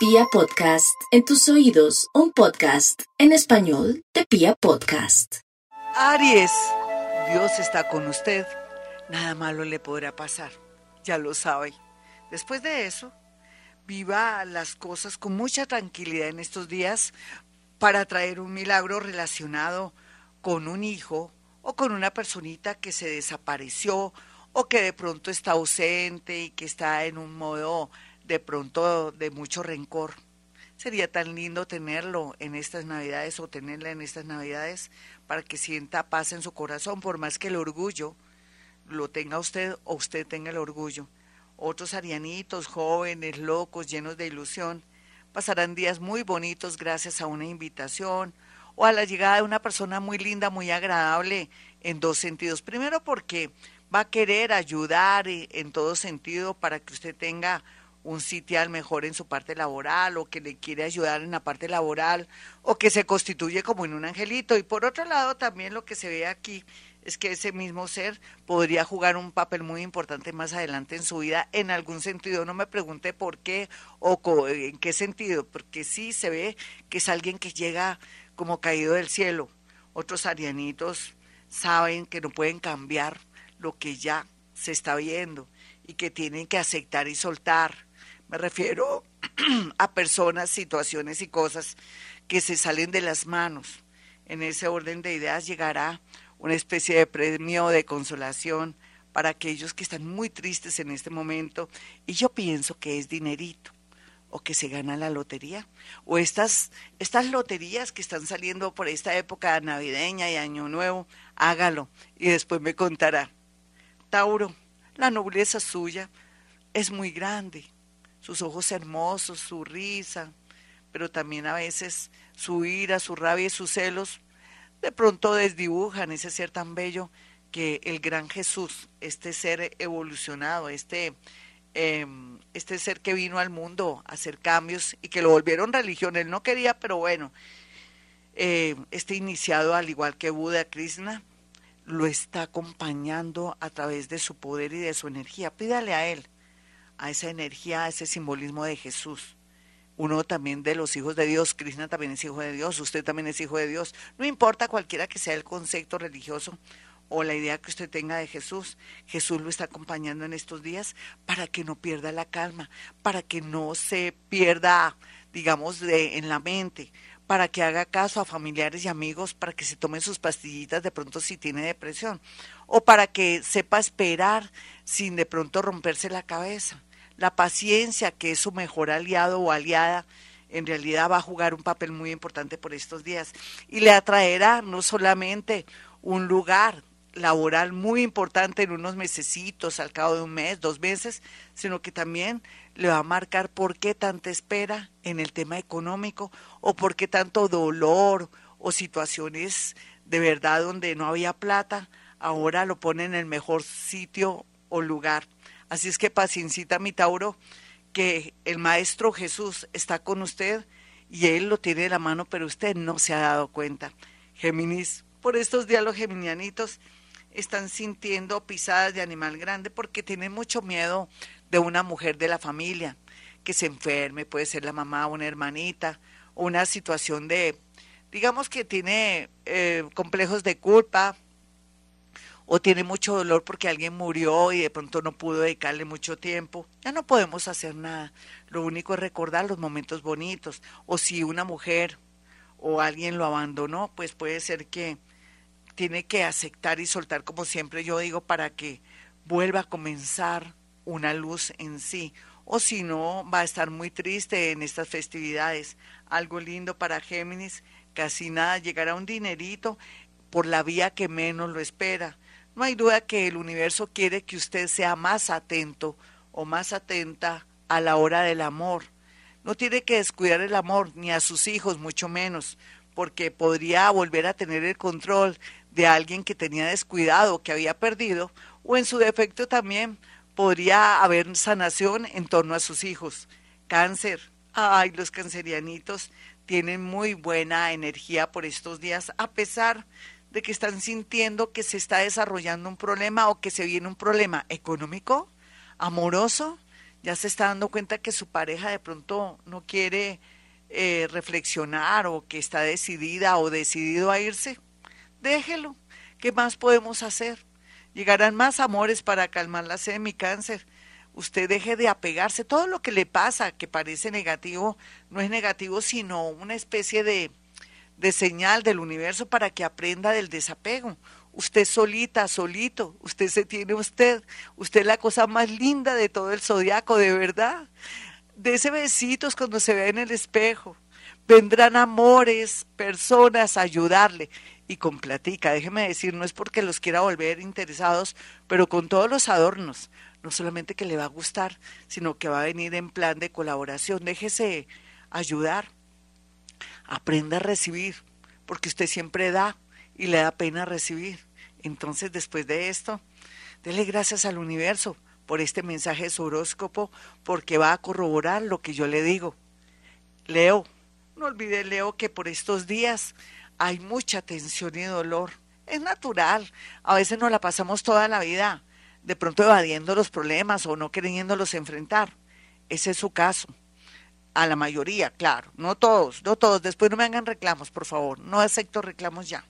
Pia Podcast, en tus oídos, un podcast en español de Pia Podcast. Aries, Dios está con usted, nada malo le podrá pasar, ya lo sabe. Después de eso, viva las cosas con mucha tranquilidad en estos días para traer un milagro relacionado con un hijo o con una personita que se desapareció o que de pronto está ausente y que está en un modo de pronto de mucho rencor. Sería tan lindo tenerlo en estas navidades o tenerla en estas navidades para que sienta paz en su corazón, por más que el orgullo lo tenga usted o usted tenga el orgullo. Otros arianitos, jóvenes, locos, llenos de ilusión, pasarán días muy bonitos gracias a una invitación o a la llegada de una persona muy linda, muy agradable en dos sentidos. Primero porque va a querer ayudar en todo sentido para que usted tenga un sitio al mejor en su parte laboral o que le quiere ayudar en la parte laboral o que se constituye como en un angelito. Y por otro lado, también lo que se ve aquí es que ese mismo ser podría jugar un papel muy importante más adelante en su vida en algún sentido. No me pregunte por qué o en qué sentido, porque sí se ve que es alguien que llega como caído del cielo. Otros arianitos saben que no pueden cambiar lo que ya se está viendo y que tienen que aceptar y soltar. Me refiero a personas, situaciones y cosas que se salen de las manos. En ese orden de ideas llegará una especie de premio de consolación para aquellos que están muy tristes en este momento y yo pienso que es dinerito o que se gana la lotería o estas estas loterías que están saliendo por esta época navideña y año nuevo, hágalo y después me contará. Tauro, la nobleza suya es muy grande, sus ojos hermosos, su risa, pero también a veces su ira, su rabia y sus celos de pronto desdibujan ese ser tan bello que el gran Jesús, este ser evolucionado, este, em, este ser que vino al mundo a hacer cambios y que lo volvieron religión, él no quería, pero bueno, eh, este iniciado al igual que Buda, Krishna, lo está acompañando a través de su poder y de su energía. Pídale a él, a esa energía, a ese simbolismo de Jesús. Uno también de los hijos de Dios, Krishna también es hijo de Dios, usted también es hijo de Dios, no importa cualquiera que sea el concepto religioso o la idea que usted tenga de Jesús, Jesús lo está acompañando en estos días para que no pierda la calma, para que no se pierda, digamos, de, en la mente, para que haga caso a familiares y amigos, para que se tomen sus pastillitas de pronto si tiene depresión, o para que sepa esperar sin de pronto romperse la cabeza la paciencia, que es su mejor aliado o aliada, en realidad va a jugar un papel muy importante por estos días y le atraerá no solamente un lugar laboral muy importante en unos mesecitos, al cabo de un mes, dos meses, sino que también le va a marcar por qué tanta espera en el tema económico o por qué tanto dolor o situaciones de verdad donde no había plata, ahora lo pone en el mejor sitio o lugar. Así es que paciencita, mi Tauro, que el Maestro Jesús está con usted y Él lo tiene de la mano, pero usted no se ha dado cuenta. Géminis, por estos días los geminianitos están sintiendo pisadas de animal grande porque tienen mucho miedo de una mujer de la familia que se enferme, puede ser la mamá, una hermanita, una situación de, digamos que tiene eh, complejos de culpa, o tiene mucho dolor porque alguien murió y de pronto no pudo dedicarle mucho tiempo, ya no podemos hacer nada. Lo único es recordar los momentos bonitos. O si una mujer o alguien lo abandonó, pues puede ser que tiene que aceptar y soltar, como siempre yo digo, para que vuelva a comenzar una luz en sí. O si no, va a estar muy triste en estas festividades. Algo lindo para Géminis, casi nada, llegará un dinerito por la vía que menos lo espera no hay duda que el universo quiere que usted sea más atento o más atenta a la hora del amor. No tiene que descuidar el amor, ni a sus hijos, mucho menos, porque podría volver a tener el control de alguien que tenía descuidado, que había perdido, o en su defecto también podría haber sanación en torno a sus hijos. Cáncer. Ay, los cancerianitos tienen muy buena energía por estos días, a pesar de que están sintiendo que se está desarrollando un problema o que se viene un problema económico, amoroso, ya se está dando cuenta que su pareja de pronto no quiere eh, reflexionar o que está decidida o decidido a irse, déjelo. ¿Qué más podemos hacer? Llegarán más amores para calmar la sed de mi cáncer. Usted deje de apegarse. Todo lo que le pasa que parece negativo no es negativo, sino una especie de, de señal del universo para que aprenda del desapego. Usted solita, solito, usted se tiene usted. Usted es la cosa más linda de todo el zodiaco, de verdad. ese besitos cuando se ve en el espejo. Vendrán amores, personas a ayudarle y con platica. Déjeme decir, no es porque los quiera volver interesados, pero con todos los adornos. No solamente que le va a gustar, sino que va a venir en plan de colaboración. Déjese ayudar. Aprenda a recibir, porque usted siempre da y le da pena recibir. Entonces, después de esto, dele gracias al universo por este mensaje de su horóscopo, porque va a corroborar lo que yo le digo. Leo, no olvide, Leo, que por estos días hay mucha tensión y dolor. Es natural. A veces nos la pasamos toda la vida de pronto evadiendo los problemas o no queriéndolos enfrentar. Ese es su caso. A la mayoría, claro. No todos, no todos. Después no me hagan reclamos, por favor. No acepto reclamos ya.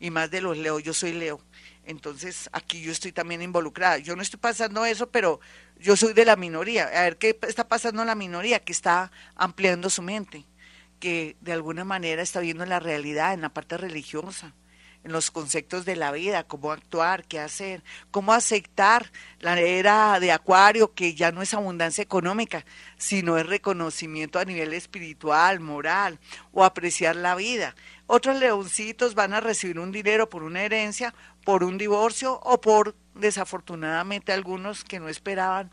Y más de los Leo. Yo soy Leo. Entonces aquí yo estoy también involucrada. Yo no estoy pasando eso, pero yo soy de la minoría. A ver qué está pasando la minoría que está ampliando su mente que de alguna manera está viendo la realidad, en la parte religiosa, en los conceptos de la vida, cómo actuar, qué hacer, cómo aceptar la era de Acuario, que ya no es abundancia económica, sino es reconocimiento a nivel espiritual, moral, o apreciar la vida. Otros leoncitos van a recibir un dinero por una herencia, por un divorcio o por, desafortunadamente, algunos que no esperaban,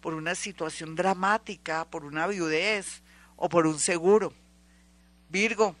por una situación dramática, por una viudez o por un seguro. Virgo,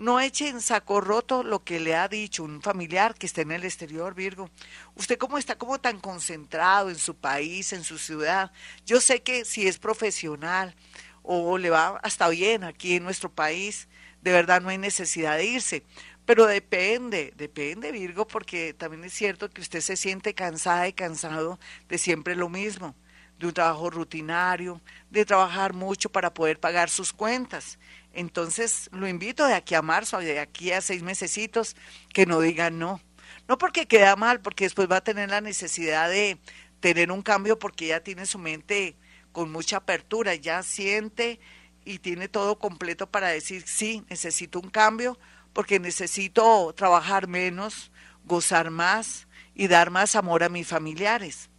no eche en saco roto lo que le ha dicho un familiar que está en el exterior, Virgo. Usted cómo está como tan concentrado en su país, en su ciudad. Yo sé que si es profesional o le va hasta bien aquí en nuestro país, de verdad no hay necesidad de irse. Pero depende, depende, Virgo, porque también es cierto que usted se siente cansada y cansado de siempre lo mismo, de un trabajo rutinario, de trabajar mucho para poder pagar sus cuentas. Entonces lo invito de aquí a marzo, de aquí a seis mesecitos, que no diga no. No porque queda mal, porque después va a tener la necesidad de tener un cambio porque ya tiene su mente con mucha apertura, ya siente y tiene todo completo para decir, sí, necesito un cambio porque necesito trabajar menos, gozar más y dar más amor a mis familiares.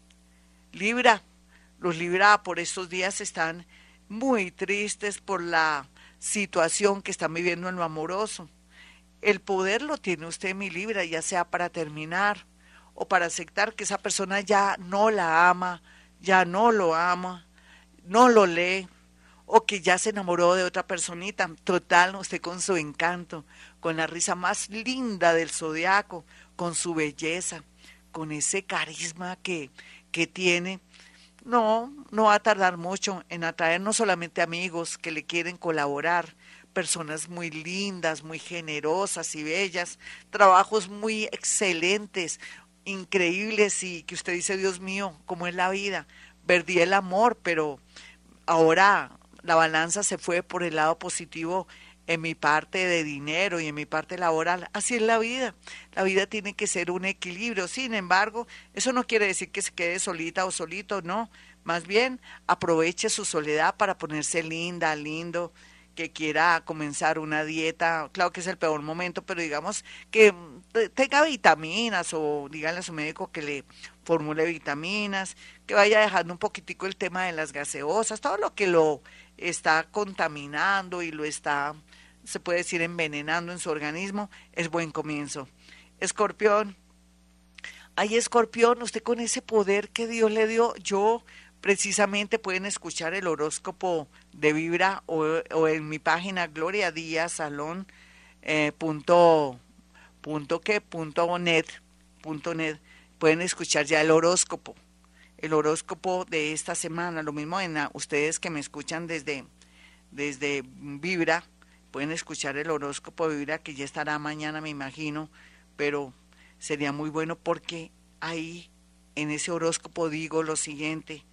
Libra, los Libra por estos días están muy tristes por la situación que están viviendo en lo amoroso. El poder lo tiene usted, mi Libra, ya sea para terminar o para aceptar que esa persona ya no la ama, ya no lo ama, no lo lee, o que ya se enamoró de otra personita. Total, usted con su encanto, con la risa más linda del zodiaco, con su belleza, con ese carisma que, que tiene, no, no va a tardar mucho en atraer no solamente amigos que le quieren colaborar, personas muy lindas, muy generosas y bellas, trabajos muy excelentes, increíbles y que usted dice, Dios mío, ¿cómo es la vida? Perdí el amor, pero ahora la balanza se fue por el lado positivo en mi parte de dinero y en mi parte laboral. Así es la vida. La vida tiene que ser un equilibrio. Sin embargo, eso no quiere decir que se quede solita o solito, no. Más bien, aproveche su soledad para ponerse linda, lindo, que quiera comenzar una dieta. Claro que es el peor momento, pero digamos que tenga vitaminas o díganle a su médico que le formule vitaminas, que vaya dejando un poquitico el tema de las gaseosas, todo lo que lo está contaminando y lo está se puede decir envenenando en su organismo, es buen comienzo. Escorpión, ay escorpión, usted con ese poder que Dios le dio, yo precisamente pueden escuchar el horóscopo de Vibra o, en mi página Gloria Díaz Salón eh, punto, punto punto net punto net pueden escuchar ya el horóscopo el horóscopo de esta semana. Lo mismo en ustedes que me escuchan desde desde Vibra Pueden escuchar el horóscopo de Vibra que ya estará mañana, me imagino, pero sería muy bueno porque ahí en ese horóscopo digo lo siguiente,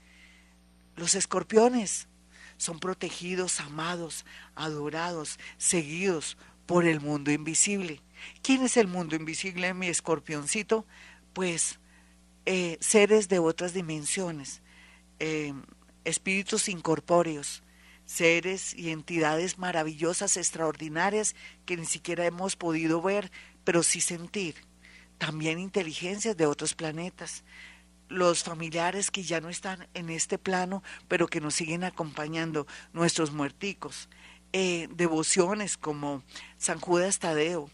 Los escorpiones son protegidos, amados, adorados, seguidos por el mundo invisible. ¿Quién es el mundo invisible, mi escorpioncito? Pues eh, seres de otras dimensiones, eh, espíritus incorpóreos, seres y entidades maravillosas, extraordinarias, que ni siquiera hemos podido ver, pero sí sentir. También inteligencias de otros planetas. Los familiares que ya no están en este plano, pero que nos siguen acompañando, nuestros muerticos. Eh, devociones como San Judas Tadeo,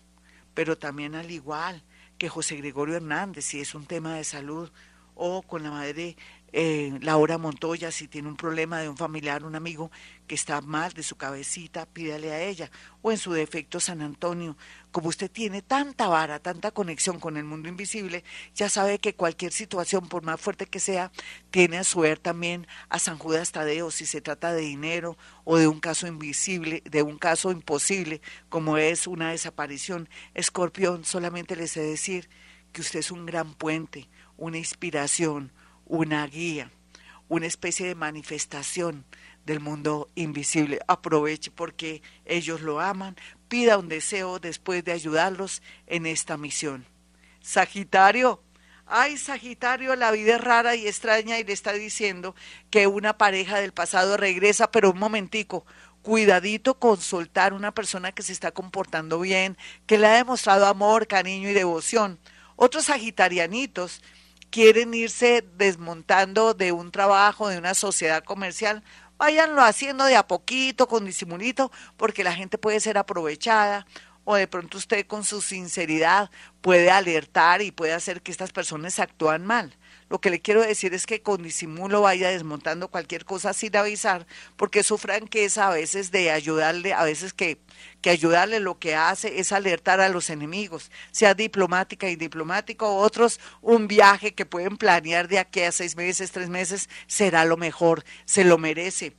pero también al igual que José Gregorio Hernández, si es un tema de salud, o con la madre eh, Laura Montoya, si tiene un problema de un familiar, un amigo que está mal de su cabecita, pídale a ella. O en su defecto San Antonio, como usted tiene tanta vara, tanta conexión con el mundo invisible, ya sabe que cualquier situación, por más fuerte que sea, tiene a su ver también a San Judas Tadeo, si se trata de dinero o de un caso invisible, de un caso imposible, como es una desaparición. Escorpión, solamente le sé decir que usted es un gran puente, una inspiración, una guía, una especie de manifestación del mundo invisible. Aproveche porque ellos lo aman, pida un deseo después de ayudarlos en esta misión. Sagitario, ay Sagitario, la vida es rara y extraña y le está diciendo que una pareja del pasado regresa, pero un momentico, cuidadito con soltar una persona que se está comportando bien, que le ha demostrado amor, cariño y devoción. Otros sagitarianitos quieren irse desmontando de un trabajo, de una sociedad comercial, váyanlo haciendo de a poquito, con disimulito, porque la gente puede ser aprovechada o de pronto usted con su sinceridad puede alertar y puede hacer que estas personas actúan mal. Lo que le quiero decir es que con disimulo vaya desmontando cualquier cosa sin avisar, porque su franqueza a veces de ayudarle, a veces que, que ayudarle lo que hace es alertar a los enemigos, sea diplomática y diplomático, otros un viaje que pueden planear de aquí a seis meses, tres meses, será lo mejor, se lo merece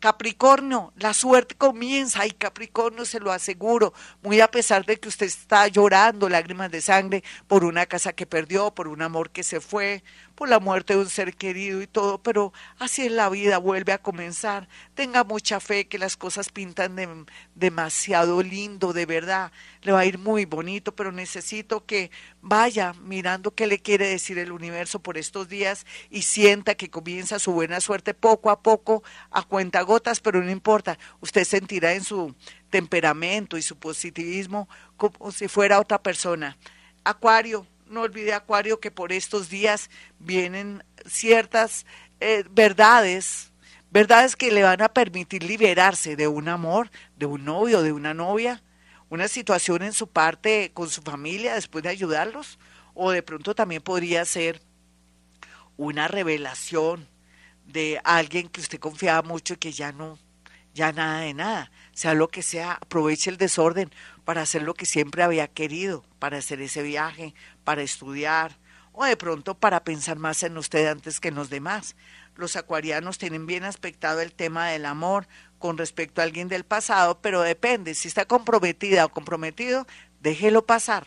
Capricornio, la suerte comienza y Capricornio se lo aseguro, muy a pesar de que usted está llorando lágrimas de sangre por una casa que perdió, por un amor que se fue, por la muerte de un ser querido y todo, pero así es la vida, vuelve a comenzar. Tenga mucha fe que las cosas pintan demasiado lindo, de verdad. Le va a ir muy bonito, pero necesito que vaya mirando qué le quiere decir el universo por estos días y sienta que comienza su buena suerte poco a poco, a cuenta gotas, pero no importa. Usted sentirá en su temperamento y su positivismo como si fuera otra persona. Acuario, no olvide Acuario que por estos días vienen ciertas eh, verdades, verdades que le van a permitir liberarse de un amor, de un novio, de una novia, una situación en su parte con su familia después de ayudarlos, o de pronto también podría ser una revelación de alguien que usted confiaba mucho y que ya no, ya nada de nada, sea lo que sea, aproveche el desorden para hacer lo que siempre había querido, para hacer ese viaje, para estudiar o de pronto para pensar más en usted antes que en los demás. Los acuarianos tienen bien aspectado el tema del amor con respecto a alguien del pasado, pero depende, si está comprometida o comprometido, déjelo pasar.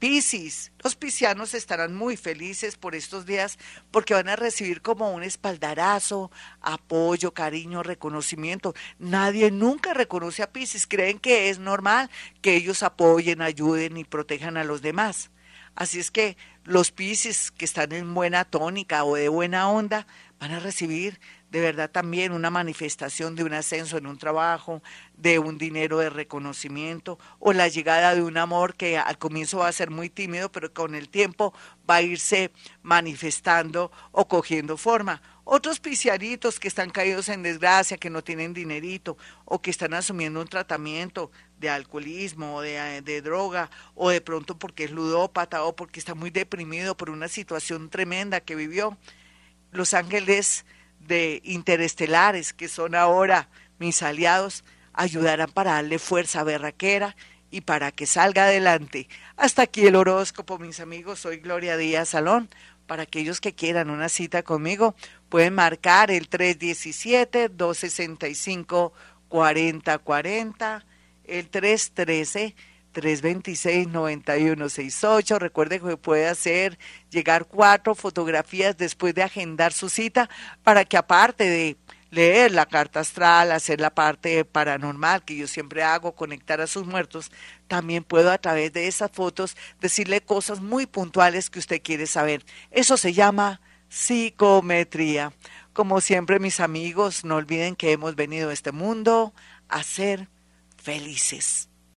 Piscis, los piscianos estarán muy felices por estos días porque van a recibir como un espaldarazo, apoyo, cariño, reconocimiento. Nadie nunca reconoce a Piscis, creen que es normal que ellos apoyen, ayuden y protejan a los demás. Así es que los Piscis que están en buena tónica o de buena onda van a recibir de verdad también una manifestación de un ascenso en un trabajo, de un dinero de reconocimiento o la llegada de un amor que al comienzo va a ser muy tímido, pero con el tiempo va a irse manifestando o cogiendo forma. Otros pisciaritos que están caídos en desgracia, que no tienen dinerito o que están asumiendo un tratamiento de alcoholismo o de, de, droga o de pronto porque es ludópata o porque está muy deprimido por una situación tremenda que vivió. Los ángeles de interestelares, que son ahora mis aliados, ayudarán para darle fuerza a berraquera y para que salga adelante. Hasta aquí el horóscopo, mis amigos. Soy Gloria Díaz Salón. Para aquellos que quieran una cita conmigo, pueden marcar el 317-265-4040, el 313 326-9168. Recuerde que puede hacer llegar cuatro fotografías después de agendar su cita para que aparte de leer la carta astral, hacer la parte paranormal que yo siempre hago, conectar a sus muertos, también puedo a través de esas fotos decirle cosas muy puntuales que usted quiere saber. Eso se llama psicometría. Como siempre, mis amigos, no olviden que hemos venido a este mundo a ser felices.